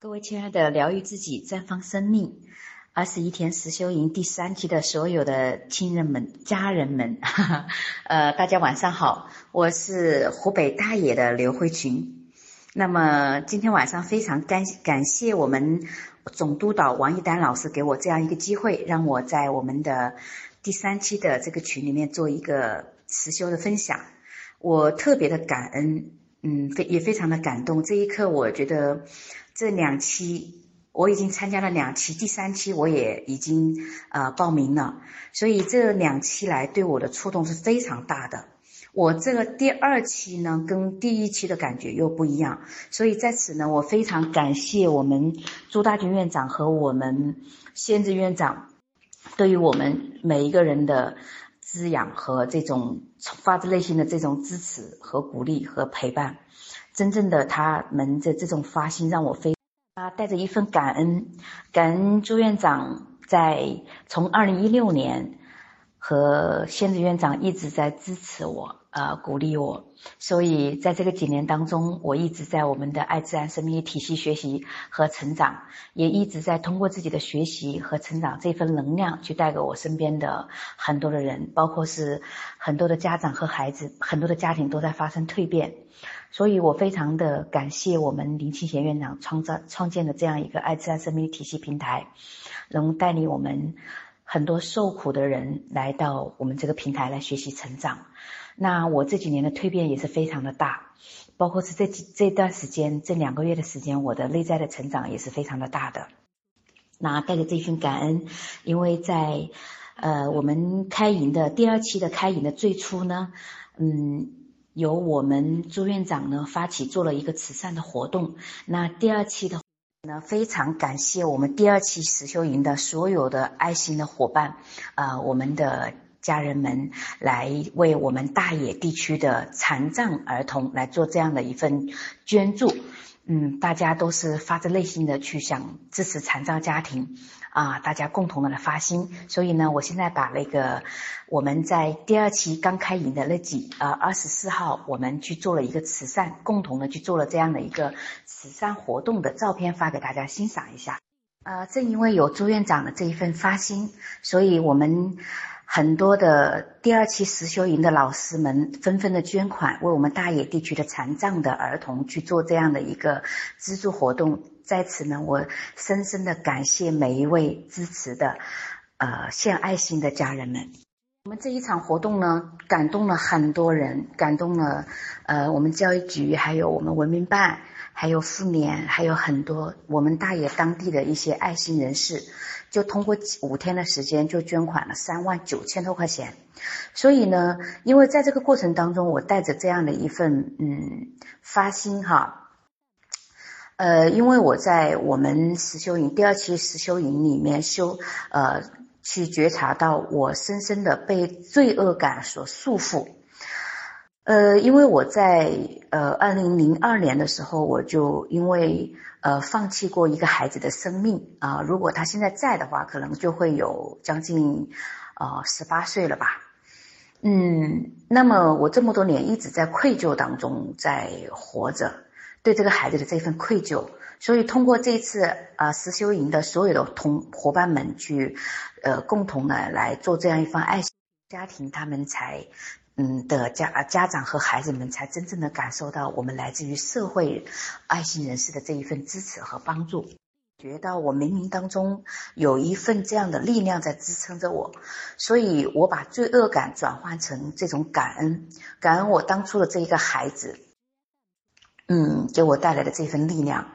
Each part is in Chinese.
各位亲爱的，疗愈自己，绽放生命，二十一天实修营第三期的所有的亲人们、家人们，哈哈，呃，大家晚上好，我是湖北大冶的刘慧群。那么今天晚上非常感感谢我们总督导王一丹老师给我这样一个机会，让我在我们的第三期的这个群里面做一个实修的分享，我特别的感恩，嗯，非也非常的感动。这一刻，我觉得。这两期我已经参加了两期，第三期我也已经呃报名了，所以这两期来对我的触动是非常大的。我这个第二期呢，跟第一期的感觉又不一样，所以在此呢，我非常感谢我们朱大军院长和我们先知院长对于我们每一个人的滋养和这种发自内心的这种支持和鼓励和陪伴。真正的他们的这种发心让我非啊带着一份感恩，感恩朱院长在从二零一六年和仙子院长一直在支持我呃鼓励我，所以在这个几年当中，我一直在我们的爱自然生命体系学习和成长，也一直在通过自己的学习和成长这份能量去带给我身边的很多的人，包括是很多的家长和孩子，很多的家庭都在发生蜕变。所以我非常的感谢我们林清贤院长创造创建的这样一个爱自然生命体系平台，能带领我们很多受苦的人来到我们这个平台来学习成长。那我这几年的蜕变也是非常的大，包括是这几这段时间这两个月的时间，我的内在的成长也是非常的大的。那带着这份感恩，因为在呃我们开营的第二期的开营的最初呢，嗯。由我们朱院长呢发起做了一个慈善的活动。那第二期的那，非常感谢我们第二期实修营的所有的爱心的伙伴，啊，我们的家人们来为我们大冶地区的残障儿童来做这样的一份捐助。嗯，大家都是发自内心的去想支持残障家庭。啊，大家共同的来发心，所以呢，我现在把那个我们在第二期刚开营的那几呃二十四号，我们去做了一个慈善，共同的去做了这样的一个慈善活动的照片发给大家欣赏一下。呃，正因为有朱院长的这一份发心，所以我们很多的第二期实修营的老师们纷纷的捐款，为我们大冶地区的残障的儿童去做这样的一个资助活动。在此呢，我深深的感谢每一位支持的，呃，献爱心的家人们。我们这一场活动呢，感动了很多人，感动了，呃，我们教育局，还有我们文明办，还有妇联，还有很多我们大冶当地的一些爱心人士，就通过五天的时间就捐款了三万九千多块钱。所以呢，因为在这个过程当中，我带着这样的一份嗯发心哈。呃，因为我在我们实修营第二期实修营里面修，呃，去觉察到我深深的被罪恶感所束缚。呃，因为我在呃二零零二年的时候，我就因为呃放弃过一个孩子的生命啊，如果他现在在的话，可能就会有将近呃十八岁了吧。嗯，那么我这么多年一直在愧疚当中在活着。对这个孩子的这份愧疚，所以通过这次啊实修营的所有的同伙伴们去，呃，共同的来做这样一份爱心家庭，他们才嗯的家家长和孩子们才真正的感受到我们来自于社会爱心人士的这一份支持和帮助，觉到我冥冥当中有一份这样的力量在支撑着我，所以我把罪恶感转换成这种感恩，感恩我当初的这一个孩子。嗯，给我带来的这份力量，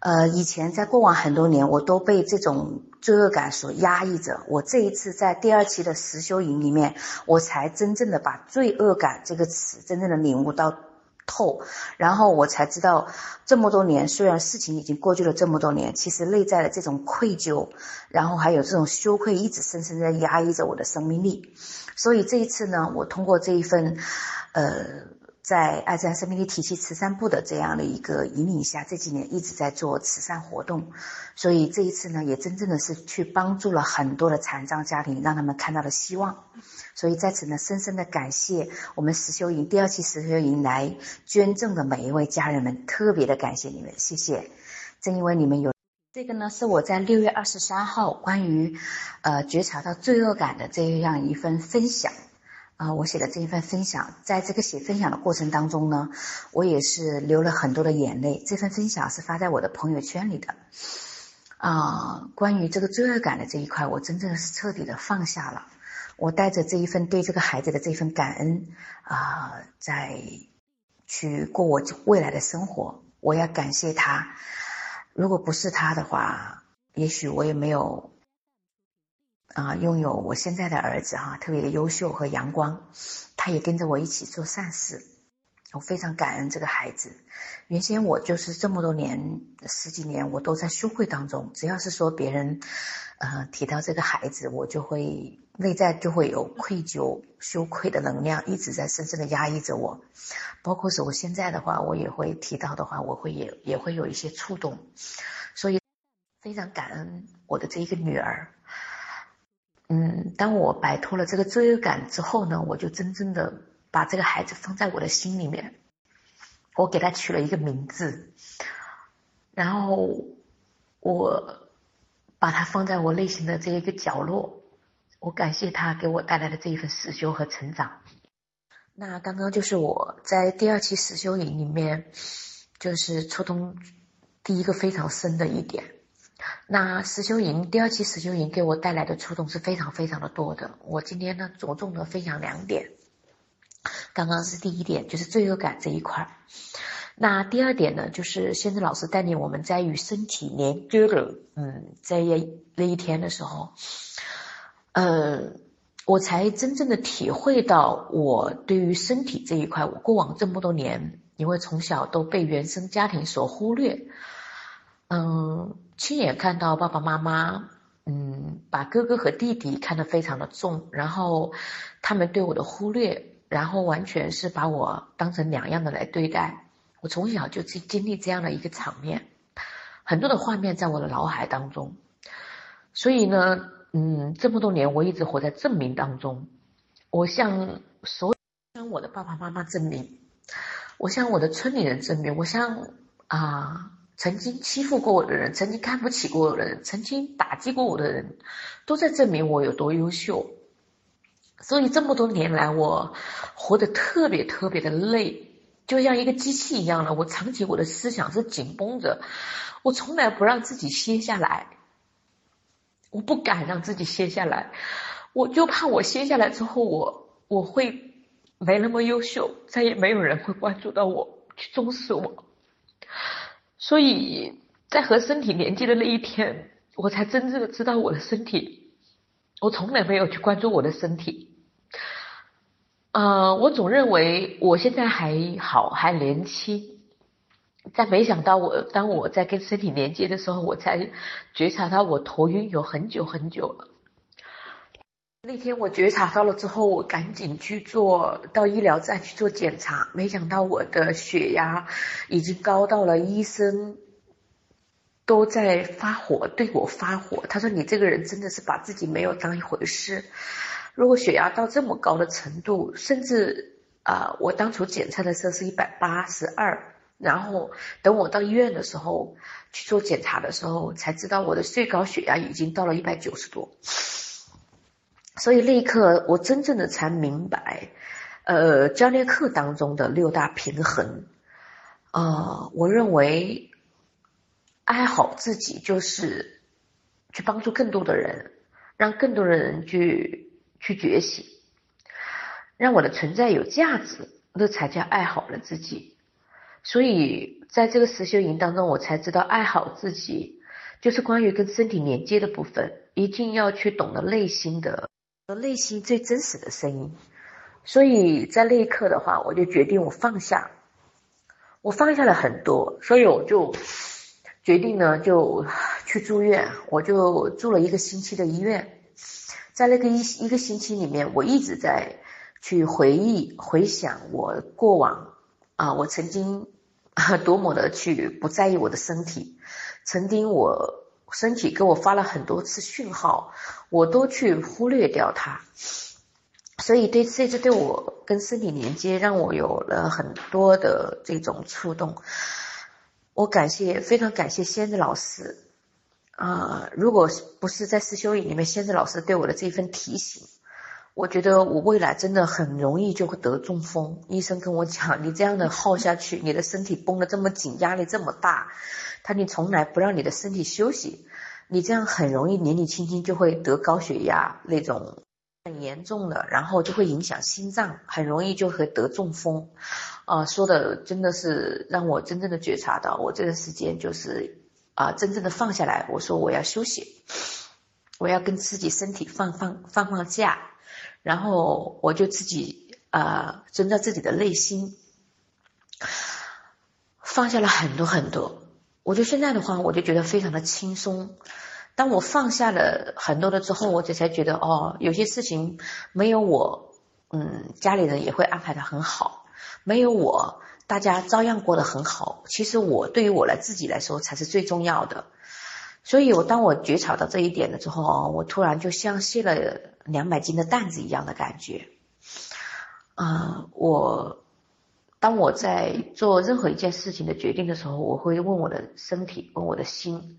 呃，以前在过往很多年，我都被这种罪恶感所压抑着。我这一次在第二期的实修营里面，我才真正的把罪恶感这个词真正的领悟到透，然后我才知道，这么多年虽然事情已经过去了这么多年，其实内在的这种愧疚，然后还有这种羞愧，一直深深的压抑着我的生命力。所以这一次呢，我通过这一份，呃。在爱自然生命力体系慈善部的这样的一个引领下，这几年一直在做慈善活动，所以这一次呢，也真正的是去帮助了很多的残障家庭，让他们看到了希望。所以在此呢，深深的感谢我们实修营第二期实修营来捐赠的每一位家人们，特别的感谢你们，谢谢。正因为你们有这个呢，是我在六月二十三号关于呃觉察到罪恶感的这样一份分享啊，我写的这一份分享，在这个写分享的过程当中呢，我也是流了很多的眼泪。这份分享是发在我的朋友圈里的啊，关于这个罪恶感的这一块，我真正是彻底的放下了。我带着这一份对这个孩子的这份感恩啊，在去过我未来的生活。我要感谢他，如果不是他的话，也许我也没有啊拥有我现在的儿子哈，特别的优秀和阳光。他也跟着我一起做善事，我非常感恩这个孩子。原先我就是这么多年十几年，我都在羞愧当中，只要是说别人呃提到这个孩子，我就会。内在就会有愧疚、羞愧的能量一直在深深的压抑着我，包括是我现在的话，我也会提到的话，我会也也会有一些触动，所以非常感恩我的这一个女儿。嗯，当我摆脱了这个罪恶感之后呢，我就真正的把这个孩子放在我的心里面，我给他取了一个名字，然后我把他放在我内心的这一个角落。我感谢他给我带来的这一份实修和成长。那刚刚就是我在第二期实修营里面，就是触动第一个非常深的一点。那实修营第二期实修营给我带来的触动是非常非常的多的。我今天呢着重的分享两点。刚刚是第一点，就是罪恶感这一块儿。那第二点呢，就是先生老师带领我们在与身体连接的，嗯，在那一天的时候。呃，我才真正的体会到，我对于身体这一块，我过往这么多年，因为从小都被原生家庭所忽略，嗯，亲眼看到爸爸妈妈，嗯，把哥哥和弟弟看得非常的重，然后他们对我的忽略，然后完全是把我当成两样的来对待。我从小就经经历这样的一个场面，很多的画面在我的脑海当中，所以呢。嗯，这么多年我一直活在证明当中。我向所有向我的爸爸妈妈证明，我向我的村里人证明，我向啊曾经欺负过我的人，曾经看不起过我的人，曾经打击过我的人，都在证明我有多优秀。所以这么多年来，我活得特别特别的累，就像一个机器一样的。我长期我的思想是紧绷着，我从来不让自己歇下来。我不敢让自己歇下来，我就怕我歇下来之后，我我会没那么优秀，再也没有人会关注到我，去重视我。所以在和身体连接的那一天，我才真正的知道我的身体。我从来没有去关注我的身体，呃，我总认为我现在还好，还年轻。但没想到，我当我在跟身体连接的时候，我才觉察到我头晕有很久很久了。那天我觉察到了之后，我赶紧去做到医疗站去做检查，没想到我的血压已经高到了医生都在发火，对我发火。他说：“你这个人真的是把自己没有当一回事。如果血压到这么高的程度，甚至啊，我当初检测的时候是一百八十二。”然后等我到医院的时候去做检查的时候，才知道我的最高血压已经到了一百九十多。所以那一刻，我真正的才明白，呃，教练课当中的六大平衡。啊，我认为爱好自己就是去帮助更多的人，让更多的人去去觉醒，让我的存在有价值，那才叫爱好了自己。所以，在这个实修营当中，我才知道爱好自己，就是关于跟身体连接的部分，一定要去懂得内心的，内心最真实的声音。所以在那一刻的话，我就决定我放下，我放下了很多，所以我就决定呢，就去住院，我就住了一个星期的医院，在那个一一个星期里面，我一直在去回忆、回想我过往啊，我曾经。多么的去不在意我的身体，曾经我身体给我发了很多次讯号，我都去忽略掉它，所以对这次对我跟身体连接，让我有了很多的这种触动。我感谢，非常感谢仙子老师。啊，如果不是在思修营里面，仙子老师对我的这份提醒，我觉得我未来真的很容易就会得中风。医生跟我讲，你这样的耗下去，你的身体绷得这么紧，压力这么大，他你从来不让你的身体休息，你这样很容易年纪轻轻就会得高血压那种很严重的，然后就会影响心脏，很容易就会得中风。啊，说的真的是让我真正的觉察到，我这段时间就是。啊，真正的放下来，我说我要休息，我要跟自己身体放放放放假，然后我就自己啊，遵照自己的内心，放下了很多很多。我就现在的话，我就觉得非常的轻松。当我放下了很多了之后，我就才觉得哦，有些事情没有我，嗯，家里人也会安排的很好，没有我。大家照样过得很好。其实我对于我来自己来说才是最重要的。所以，我当我觉察到这一点了之后，我突然就像卸了两百斤的担子一样的感觉。啊，我当我在做任何一件事情的决定的时候，我会问我的身体，问我的心，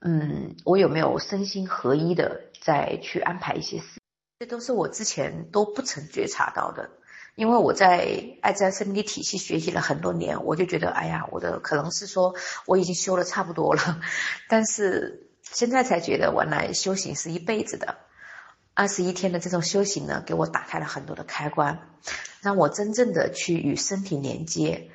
嗯，我有没有身心合一的再去安排一些事？这都是我之前都不曾觉察到的。因为我在爱在生命体系学习了很多年，我就觉得，哎呀，我的可能是说我已经修的差不多了，但是现在才觉得，原来修行是一辈子的。二十一天的这种修行呢，给我打开了很多的开关，让我真正的去与身体连接，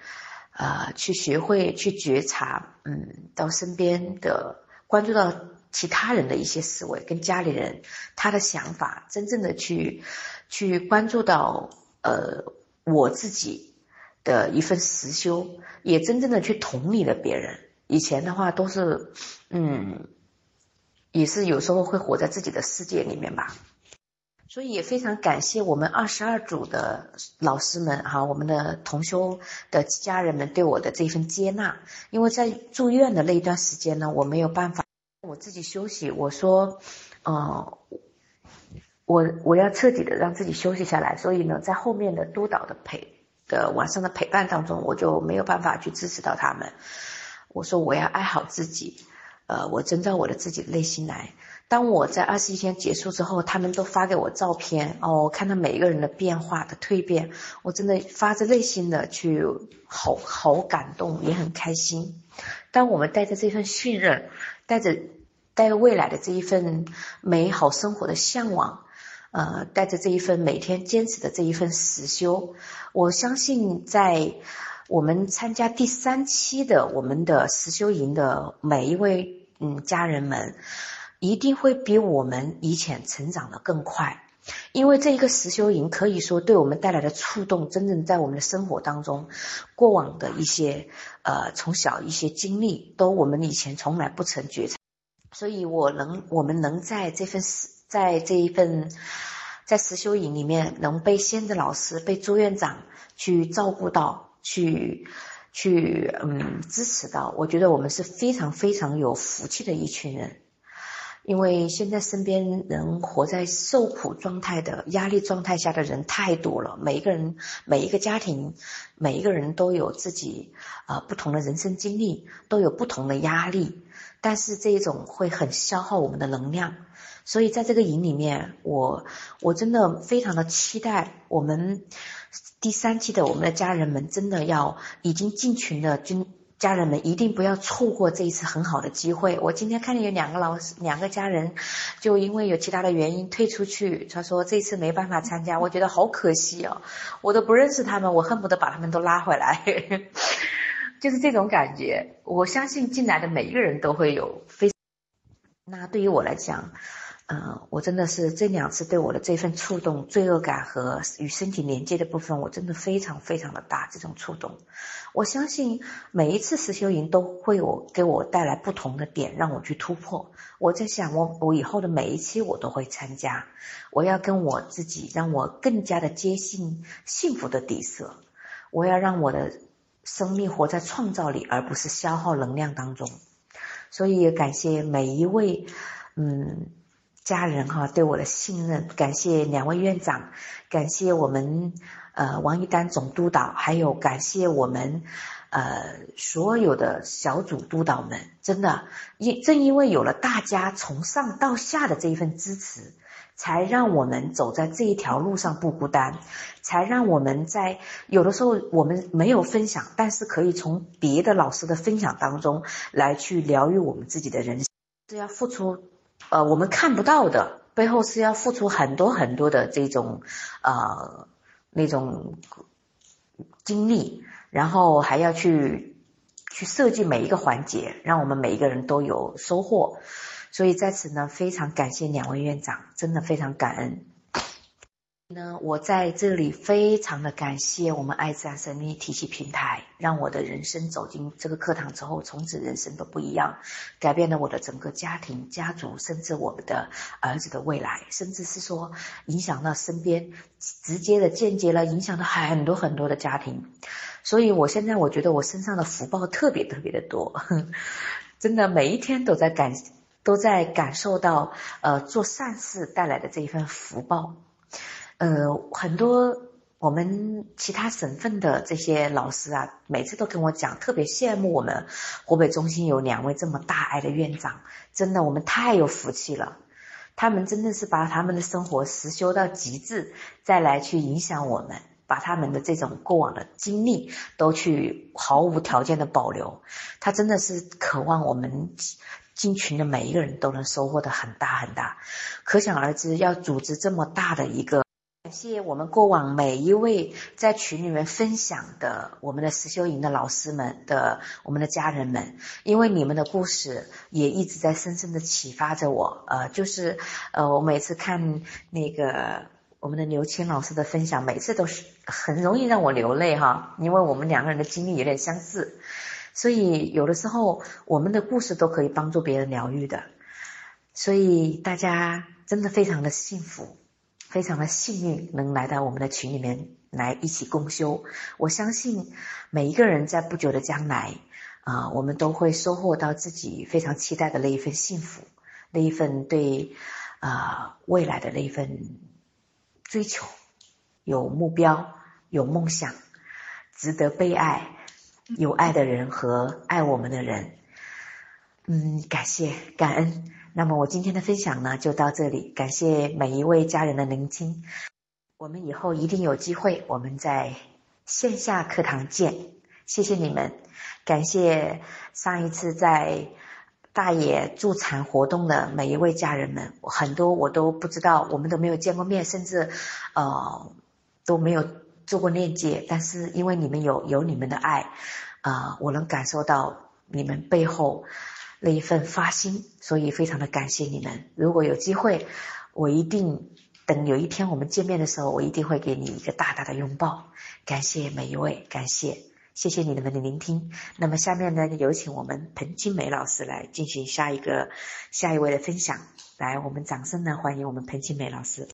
呃，去学会去觉察，嗯，到身边的关注到其他人的一些思维，跟家里人他的想法，真正的去去关注到。呃，我自己的一份实修，也真正的去同理了别人。以前的话都是，嗯，也是有时候会活在自己的世界里面吧。所以也非常感谢我们二十二组的老师们哈，我们的同修的家人们对我的这份接纳。因为在住院的那一段时间呢，我没有办法我自己休息。我说，嗯。我我要彻底的让自己休息下来，所以呢，在后面的督导的陪的晚上的陪伴当中，我就没有办法去支持到他们。我说我要爱好自己，呃，我遵照我的自己的内心来。当我在二十一天结束之后，他们都发给我照片，哦，我看到每一个人的变化的蜕变，我真的发自内心的去好好感动，也很开心。当我们带着这份信任，带着带未来的这一份美好生活的向往。呃，带着这一份每天坚持的这一份实修，我相信在我们参加第三期的我们的实修营的每一位嗯家人们，一定会比我们以前成长的更快，因为这一个实修营可以说对我们带来的触动，真正在我们的生活当中，过往的一些呃从小一些经历，都我们以前从来不曾觉察，所以我能我们能在这份实。在这一份，在实修营里面，能被仙子老师、被朱院长去照顾到，去去嗯支持到，我觉得我们是非常非常有福气的一群人。因为现在身边人活在受苦状态的压力状态下的人太多了，每一个人、每一个家庭、每一个人都有自己啊不同的人生经历，都有不同的压力，但是这一种会很消耗我们的能量。所以在这个营里面，我我真的非常的期待我们第三期的我们的家人们，真的要已经进群的军家人们，一定不要错过这一次很好的机会。我今天看见有两个老师，两个家人就因为有其他的原因退出去，他说这次没办法参加，我觉得好可惜哦，我都不认识他们，我恨不得把他们都拉回来，就是这种感觉。我相信进来的每一个人都会有非，那对于我来讲。嗯，我真的是这两次对我的这份触动、罪恶感和与身体连接的部分，我真的非常非常的大。这种触动，我相信每一次实修营都会有给我带来不同的点，让我去突破。我在想，我我以后的每一期我都会参加，我要跟我自己，让我更加的接近幸福的底色。我要让我的生命活在创造里，而不是消耗能量当中。所以感谢每一位，嗯。家人哈对我的信任，感谢两位院长，感谢我们呃王一丹总督导，还有感谢我们呃所有的小组督导们，真的因正因为有了大家从上到下的这一份支持。才让我们走在这一条路上不孤单，才让我们在有的时候我们没有分享，但是可以从别的老师的分享当中来去疗愈我们自己的人生。是要付出，呃，我们看不到的背后是要付出很多很多的这种，呃，那种经历，然后还要去去设计每一个环节，让我们每一个人都有收获。所以在此呢，非常感谢两位院长，真的非常感恩。呢，我在这里非常的感谢我们爱自然生命体系平台，让我的人生走进这个课堂之后，从此人生都不一样，改变了我的整个家庭、家族，甚至我们的儿子的未来，甚至是说影响到身边，直接的、间接了影响到很多很多的家庭。所以我现在我觉得我身上的福报特别特别的多，真的每一天都在感。都在感受到，呃，做善事带来的这一份福报，呃，很多我们其他省份的这些老师啊，每次都跟我讲，特别羡慕我们湖北中心有两位这么大爱的院长，真的，我们太有福气了。他们真的是把他们的生活实修到极致，再来去影响我们，把他们的这种过往的经历都去毫无条件的保留。他真的是渴望我们。进群的每一个人都能收获的很大很大，可想而知，要组织这么大的一个，谢我们过往每一位在群里面分享的我们的实修营的老师们的我们的家人们，因为你们的故事也一直在深深的启发着我。呃，就是呃，我每次看那个我们的刘青老师的分享，每次都是很容易让我流泪哈，因为我们两个人的经历有点相似。所以有的时候，我们的故事都可以帮助别人疗愈的。所以大家真的非常的幸福，非常的幸运，能来到我们的群里面来一起共修。我相信每一个人在不久的将来，啊，我们都会收获到自己非常期待的那一份幸福，那一份对啊未来的那一份追求，有目标，有梦想，值得被爱。有爱的人和爱我们的人，嗯，感谢感恩。那么我今天的分享呢，就到这里。感谢每一位家人的聆听。我们以后一定有机会，我们在线下课堂见。谢谢你们，感谢上一次在大野助禅活动的每一位家人们，很多我都不知道，我们都没有见过面，甚至呃都没有。做过链接，但是因为你们有有你们的爱，啊，我能感受到你们背后那一份发心，所以非常的感谢你们。如果有机会，我一定等有一天我们见面的时候，我一定会给你一个大大的拥抱。感谢每一位，感谢，谢谢你们的聆听。那么下面呢，有请我们彭金梅老师来进行下一个下一位的分享。来，我们掌声呢欢迎我们彭金梅老师。